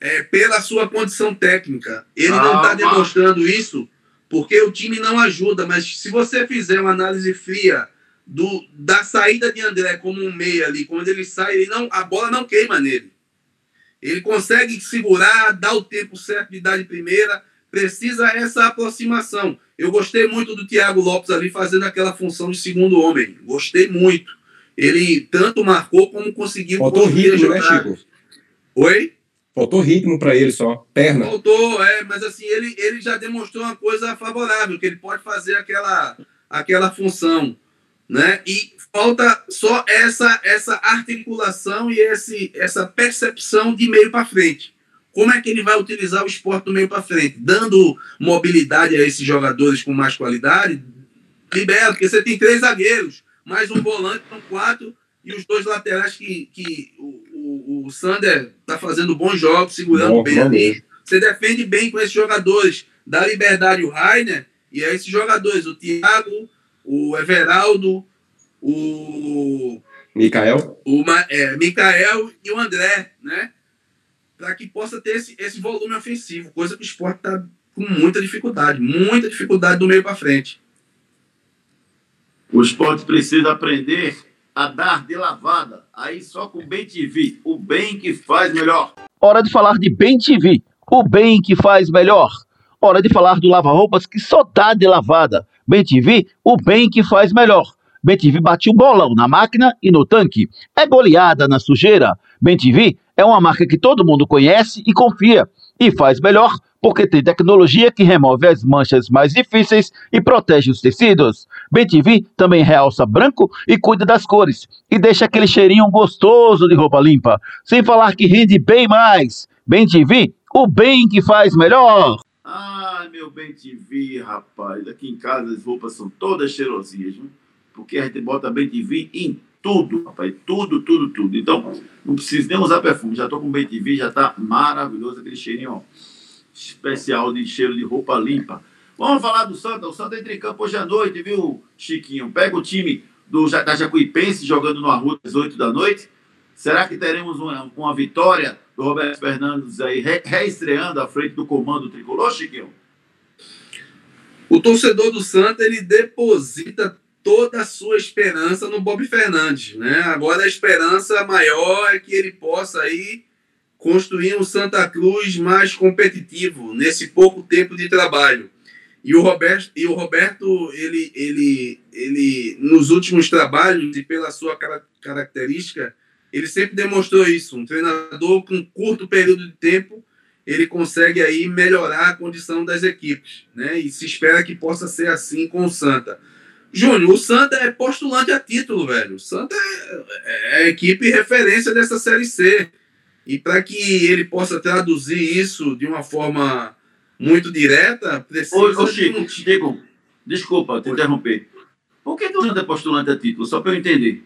É, pela sua condição técnica. Ele ah, não está demonstrando isso porque o time não ajuda, mas se você fizer uma análise fria do, da saída de André como um meia ali, quando ele sai, ele não, a bola não queima nele. Ele consegue segurar, dar o tempo certo de dar de primeira, precisa essa aproximação. Eu gostei muito do Thiago Lopes ali fazendo aquela função de segundo homem. Gostei muito. Ele tanto marcou como conseguiu. Faltou ritmo, né, Chico? Oi? Faltou ritmo para ele só, perna. Faltou, é, mas assim, ele, ele já demonstrou uma coisa favorável, que ele pode fazer aquela, aquela função, né? E falta só essa essa articulação e esse, essa percepção de meio para frente. Como é que ele vai utilizar o esporte do meio para frente? Dando mobilidade a esses jogadores com mais qualidade? Libera, porque você tem três zagueiros, mais um volante, são quatro, e os dois laterais que, que o, o, o Sander está fazendo bons jogos, segurando bom, bem ali. Você defende bem com esses jogadores, dá liberdade o Rainer, e é esses jogadores, o Thiago, o Everaldo, o. Mikael? O é, Mikael e o André, né? para que possa ter esse, esse volume ofensivo, coisa que o esporte está com muita dificuldade, muita dificuldade do meio para frente. O esporte precisa aprender a dar de lavada, aí só com o Bem TV, o bem que faz melhor. Hora de falar de Bem TV, o bem que faz melhor. Hora de falar do lava-roupas que só dá de lavada. Bem TV, o bem que faz melhor. Bem TV bate o bolão na máquina e no tanque. É goleada na sujeira. Bem TV é uma marca que todo mundo conhece e confia. E faz melhor porque tem tecnologia que remove as manchas mais difíceis e protege os tecidos. BTV também realça branco e cuida das cores e deixa aquele cheirinho gostoso de roupa limpa, sem falar que rende bem mais. BTV, o bem que faz melhor. Ah, meu BTV, rapaz, aqui em casa as roupas são todas cheirosinhas, viu? porque a gente bota BTV em tudo, rapaz. Tudo, tudo, tudo. Então, não preciso nem usar perfume. Já estou com bem TV, já está maravilhoso aquele cheirinho ó, especial de cheiro de roupa limpa. Vamos falar do Santa. O Santa entra em campo hoje à noite, viu, Chiquinho? Pega o time do, da Jacuipense jogando no Arruda às 8 da noite. Será que teremos uma, uma vitória do Roberto Fernandes aí re, reestreando à frente do comando tricolor, Chiquinho? O torcedor do Santa ele deposita toda a sua esperança no Bob Fernandes, né? Agora a esperança maior é que ele possa aí construir um Santa Cruz mais competitivo nesse pouco tempo de trabalho. E o Roberto, e o Roberto ele, ele, ele nos últimos trabalhos e pela sua característica, ele sempre demonstrou isso. Um treinador com curto período de tempo, ele consegue aí melhorar a condição das equipes, né? E se espera que possa ser assim com o Santa. Júnior, o Santa é postulante a título, velho. O Santa é, é a equipe referência dessa Série C. E para que ele possa traduzir isso de uma forma muito direta, precisa. Ô, ô Chico, um... Chico, desculpa te Oi. interromper. Por que, que o Santa é postulante a título? Só para eu entender.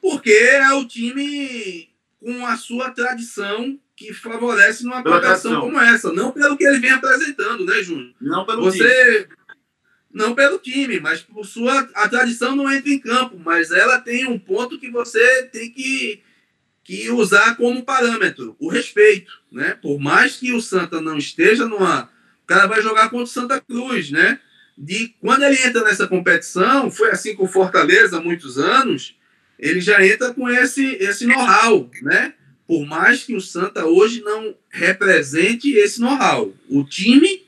Porque é o time com a sua tradição que favorece numa tradição. como essa. Não pelo que ele vem apresentando, né, Júnior? Não pelo time. Você. Não pelo time, mas por sua. A tradição não entra em campo, mas ela tem um ponto que você tem que, que usar como parâmetro: o respeito. Né? Por mais que o Santa não esteja numa. O cara vai jogar contra o Santa Cruz, né? De quando ele entra nessa competição, foi assim com o Fortaleza há muitos anos, ele já entra com esse, esse know-how, né? Por mais que o Santa hoje não represente esse know-how. O time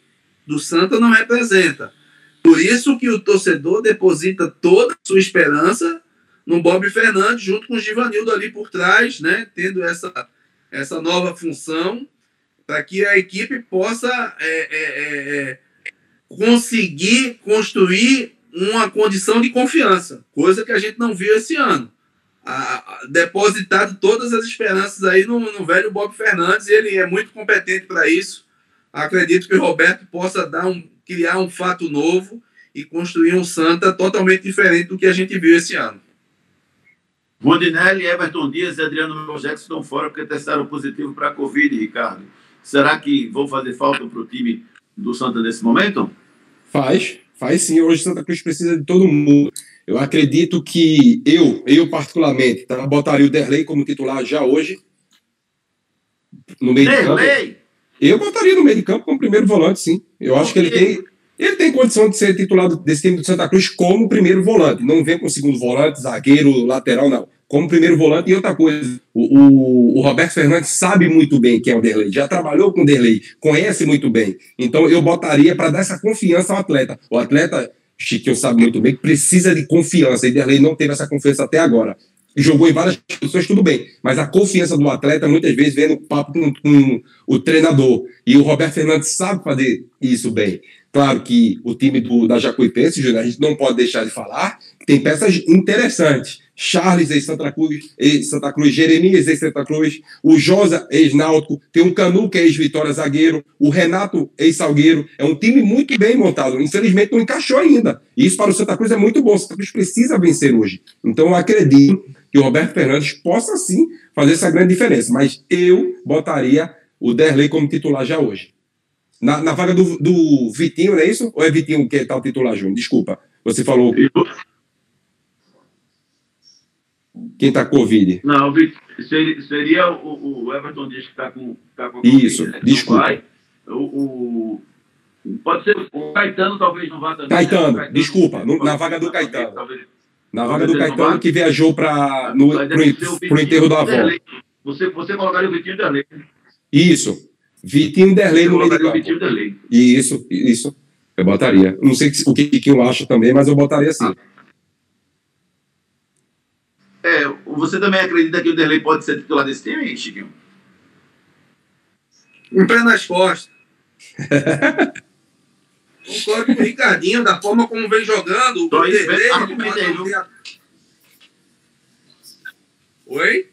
do Santa não representa. Por isso que o torcedor deposita toda a sua esperança no Bob Fernandes, junto com o Givanildo ali por trás, né? Tendo essa, essa nova função, para que a equipe possa é, é, é, é, conseguir construir uma condição de confiança, coisa que a gente não viu esse ano. A, a, depositado todas as esperanças aí no, no velho Bob Fernandes, e ele é muito competente para isso. Acredito que o Roberto possa dar um, criar um fato novo e construir um Santa totalmente diferente do que a gente viu esse ano. Rondinelli, Everton Dias e Adriano Jackson estão fora porque testaram positivo para a Covid, Ricardo. Será que vão fazer falta para o time do Santa nesse momento? Faz, faz sim. Hoje Santa Cruz precisa de todo mundo. Eu acredito que eu, eu particularmente, tá, botaria o Derlei como titular já hoje. No meio de campo. Derlei! Eu botaria no meio de campo como primeiro volante, sim. Eu acho que ele tem, ele tem condição de ser titular desse time do Santa Cruz como primeiro volante. Não vem com segundo volante, zagueiro, lateral, não. Como primeiro volante. E outra coisa, o, o, o Roberto Fernandes sabe muito bem quem é o Derlei. Já trabalhou com o Derlei, conhece muito bem. Então eu botaria para dar essa confiança ao atleta. O atleta, Chiquinho sabe muito bem, que precisa de confiança. E Derlei não teve essa confiança até agora jogou em várias posições, tudo bem. Mas a confiança do atleta, muitas vezes, vem no papo com, com, o treinador. E o Roberto Fernandes sabe fazer isso bem. Claro que o time do, da Jacuipense, Júnior, a gente não pode deixar de falar, tem peças interessantes. Charles, ex-Santa Cruz, ex-Santa Cruz, Jeremias, ex-Santa Cruz, o Josa, ex-Náutico, tem o Canu, que é ex-Vitória Zagueiro, o Renato, ex-Salgueiro. É um time muito bem montado. Infelizmente, não encaixou ainda. E isso para o Santa Cruz é muito bom. O Santa Cruz precisa vencer hoje. Então, eu acredito que o Roberto Fernandes possa sim fazer essa grande diferença. Mas eu botaria o Derlei como titular já hoje. Na, na vaga do, do, Vitinho, não é isso? Ou é Vitinho que está o titular, Júnior? Desculpa. Você falou. Quem está com Covid? Não, seria, seria o, o, Everton Dias que está com, tá com Isso, COVID, né? desculpa. O, o, pode ser o Caetano, talvez não vá também. Caetano, né? Caetano desculpa, no, na vaga do Caetano. Talvez, na vaga do Caetano que viajou para o enterro da avó. Você, você colocaria o Vitinho Derlei. Isso. Vitinho Derlei no meio do. Vitinho Derlei. Isso, isso. Eu botaria. Não sei o que, que eu acho também, mas eu botaria assim. É, você também acredita que o Derlei pode ser titular desse time, Chiquinho? Um pé nas costas. Concordo com o Ricardinho, da forma como vem jogando. Tô o Derlei. Oi?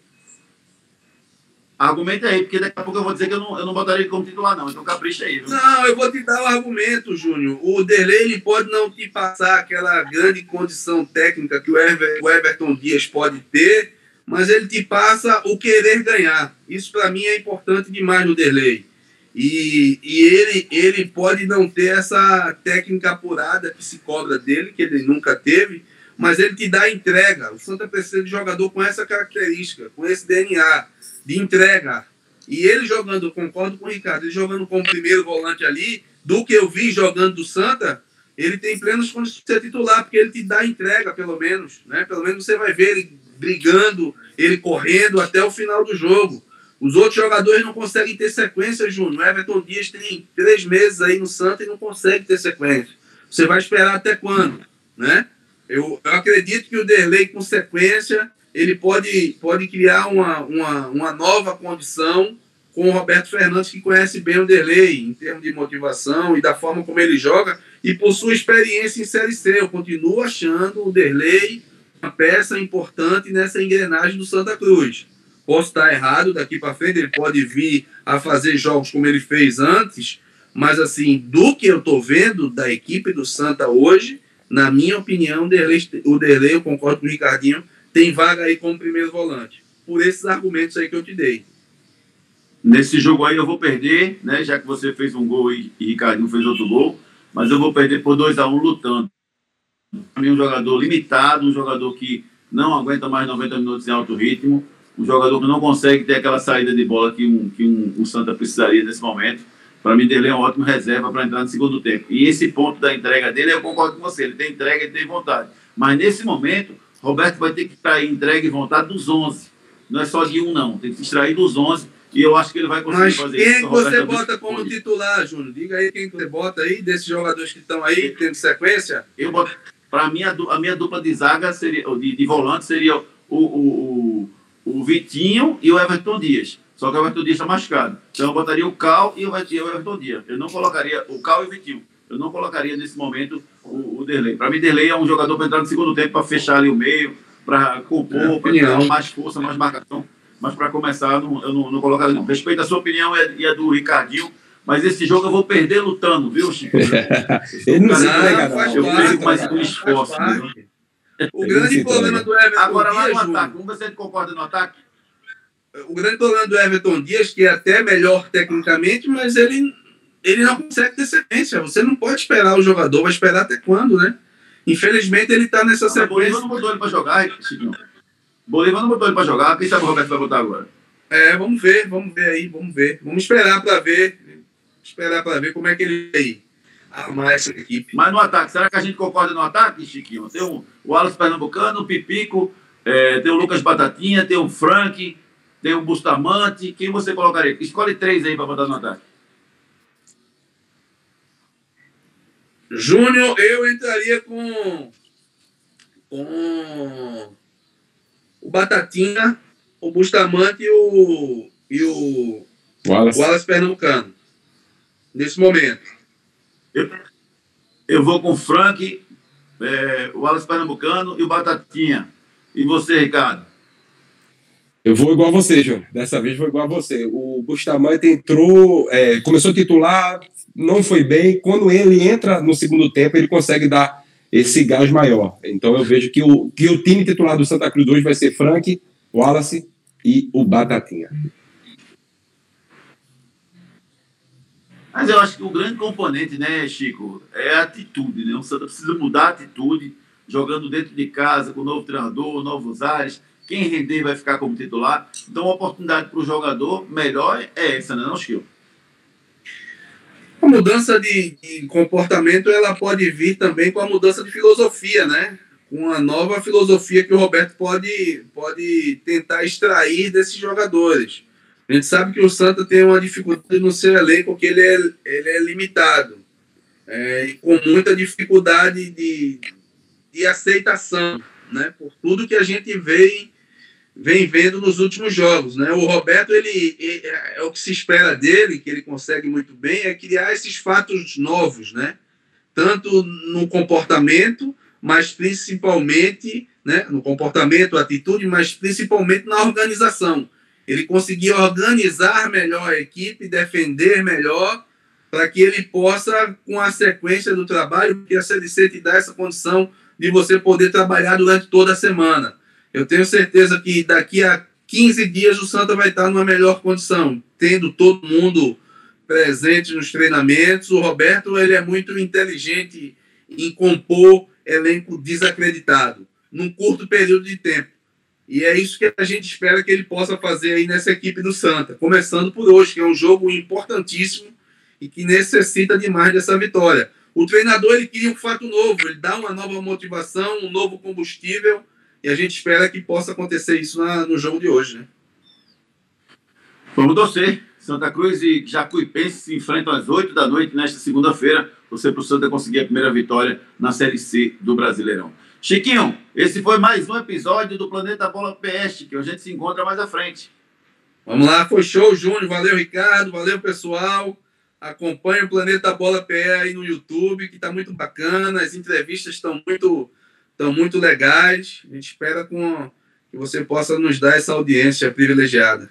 Argumenta aí, porque daqui a pouco eu vou dizer que eu não, eu não botaria ele como titular, não. Então capricha aí, viu? Não, eu vou te dar o argumento, Júnior. O Derlei pode não te passar aquela grande condição técnica que o, Ever, o Everton Dias pode ter, mas ele te passa o querer ganhar. Isso para mim é importante demais no Derlei. E, e ele, ele pode não ter essa técnica apurada que se cobra dele, que ele nunca teve, mas ele te dá entrega. O Santa precisa de jogador com essa característica, com esse DNA de entrega. E ele jogando, concordo com o Ricardo, ele jogando como primeiro volante ali, do que eu vi jogando do Santa, ele tem plenas condições de ser titular, porque ele te dá entrega, pelo menos. Né? Pelo menos você vai ver ele brigando, ele correndo até o final do jogo. Os outros jogadores não conseguem ter sequência, Júnior. Everton Dias tem três meses aí no Santa e não consegue ter sequência. Você vai esperar até quando? Né? Eu, eu acredito que o Derlei, com sequência, ele pode, pode criar uma, uma, uma nova condição com o Roberto Fernandes, que conhece bem o Derlei, em termos de motivação e da forma como ele joga, e por sua experiência em Série C. Eu continuo achando o Derlei uma peça importante nessa engrenagem do Santa Cruz. Posso estar errado daqui para frente, ele pode vir a fazer jogos como ele fez antes, mas assim, do que eu estou vendo da equipe do Santa hoje, na minha opinião, o Derlei, o Derlei, eu concordo com o Ricardinho, tem vaga aí como primeiro volante. Por esses argumentos aí que eu te dei. Nesse jogo aí eu vou perder, né? Já que você fez um gol e, e Ricardinho fez outro gol, mas eu vou perder por 2 a 1 um, lutando. Um jogador limitado, um jogador que não aguenta mais 90 minutos em alto ritmo, um jogador que não consegue ter aquela saída de bola que um, que um, um Santa precisaria nesse momento. Para mim, Derlei é uma ótima reserva para entrar no segundo tempo. E esse ponto da entrega dele, eu concordo com você, ele tem entrega, ele tem vontade. Mas nesse momento, Roberto vai ter que extrair entrega e vontade dos 11. Não é só de um, não. Tem que extrair dos 11 e eu acho que ele vai conseguir Mas fazer quem isso. que O você Roberto bota como titular, Júnior? Diga aí quem que você bota aí, desses jogadores que estão aí, tendo sequência. Eu boto, para mim, a, minha dupla de zaga seria, de, de volante seria o, o, o, o Vitinho e o Everton Dias. Só que o Everton Dias está machucado. Então eu botaria o Cal e o Everton Dias. Eu não colocaria o Cal e o Vitinho. Eu não colocaria nesse momento o, o Derlei. Para mim, Derlei é um jogador para entrar no segundo tempo, para fechar ali o meio, para É, compor, para dar mais força, mais marcação. Mas para começar, eu não, eu não, não colocaria. Não. Respeito a sua opinião e a, do Ricardinho. Mas esse jogo eu vou perder lutando, viu, Chico? Ele não faz não. eu perco mais um esforço. né? O Ele grande problema entrega. do Everton Agora lá Dias, no Júnior, ataque, vamos ver se ele concorda no ataque. o grande problema do Everton Dias, que é até melhor tecnicamente, mas ele, ele não consegue ter sequência. Você não pode esperar o jogador, vai esperar até quando, né? Infelizmente ele está nessa Bolívar sequência. não botou ele pra jogar, Chiquinho. Bolívar não botou ele pra jogar. Quem sabe o Roberto vai botar agora? É, vamos ver, vamos ver aí, vamos ver. Vamos esperar para ver. Esperar para ver como é que ele vai aí armar essa equipe. Mas no ataque, será que a gente concorda no ataque, Chiquinho? Tem o, o Wallace Pernambucano, o Pipico, é, tem o Lucas Batatinha, tem o Frank, tem o Bustamante. Quem você colocaria? Escolhe três aí pra botar no ataque. Júnior, eu entraria com, com o Batatinha, o Bustamante e o, e o Wallace. Wallace Pernambucano. Nesse momento. Eu, eu vou com o Frank, é, o Wallace Pernambucano e o Batatinha. E você, Ricardo? Eu vou igual a você, Júnior. Dessa vez vou igual a você. O Bustamante entrou, é, começou a titular, não foi bem. Quando ele entra no segundo tempo, ele consegue dar esse gás maior. Então eu vejo que o, que o time titular do Santa Cruz hoje vai ser Frank, Wallace e o Batatinha. Mas eu acho que o grande componente, né, Chico, é a atitude, né? O Santa precisa mudar a atitude, jogando dentro de casa, com o novo treinador, novos ares. Quem render vai ficar como titular. Então, a oportunidade para o jogador melhor é essa, né, não, Chico? A mudança de, de comportamento ela pode vir também com a mudança de filosofia, né? Com a nova filosofia que o Roberto pode, pode tentar extrair desses jogadores. A gente sabe que o Santa tem uma dificuldade no seu elenco, porque ele é, ele é limitado. É, com muita dificuldade de, de aceitação, né? Por tudo que a gente vem, vem vendo nos últimos jogos, né? O Roberto, ele, ele- é o que se espera dele, que ele consegue muito bem, é criar esses fatos novos, né? Tanto no comportamento, mas principalmente, né? No comportamento, atitude, mas principalmente na organização. Ele conseguir organizar melhor a equipe, defender melhor, para que ele possa, com a sequência do trabalho, porque a CLC te dá essa condição de você poder trabalhar durante toda a semana. Eu tenho certeza que daqui a 15 dias o Santa vai estar numa melhor condição, tendo todo mundo presente nos treinamentos. O Roberto ele é muito inteligente em compor elenco desacreditado num curto período de tempo. E é isso que a gente espera que ele possa fazer aí nessa equipe do Santa, começando por hoje, que é um jogo importantíssimo e que necessita demais dessa vitória. O treinador ele cria um fato novo, ele dá uma nova motivação, um novo combustível, e a gente espera que possa acontecer isso na- no jogo de hoje, né? Vamos torcer. Santa Cruz e Jacuipense se enfrentam às 8 da noite nesta segunda-feira. Você para o Santa conseguir a primeira vitória na Série C do Brasileirão. Chiquinho, esse foi mais um episódio do Planeta Bola PS, que a gente se encontra mais à frente. Vamos lá, foi show, Júnior. Valeu, Ricardo. Valeu, pessoal. Acompanhe o Planeta Bola PE aí no YouTube, que está muito bacana. As entrevistas estão muito, estão muito legais. A gente espera com, que você possa nos dar essa audiência privilegiada.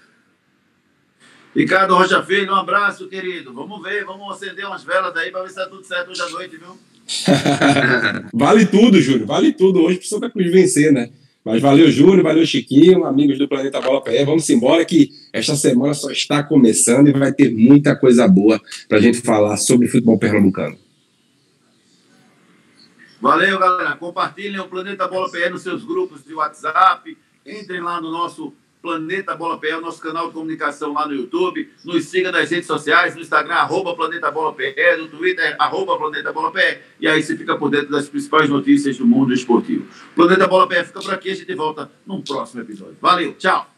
Ricardo Rocha Filho, um abraço, querido. Vamos ver, vamos acender umas velas aí para ver se está tudo certo hoje à noite, viu? Vale tudo, Júnior. Vale tudo hoje para Santa Cruz vencer, né? Mas valeu, Júnior, valeu, Chiquinho, amigos do Planeta Bola PE. Vamos embora que esta semana só está começando e vai ter muita coisa boa para a gente falar sobre futebol pernambucano. Valeu, galera. Compartilhem o Planeta Bola PE nos seus grupos de WhatsApp. Entrem lá no nosso Planeta Bola PE, o nosso canal de comunicação lá no YouTube. Nos siga nas redes sociais, no Instagram, arroba Planeta Bola PE, no Twitter, arroba Planeta Bola PE. E aí você fica por dentro das principais notícias do mundo esportivo. Planeta Bola PE fica por aqui, a gente volta num próximo episódio. Valeu, tchau!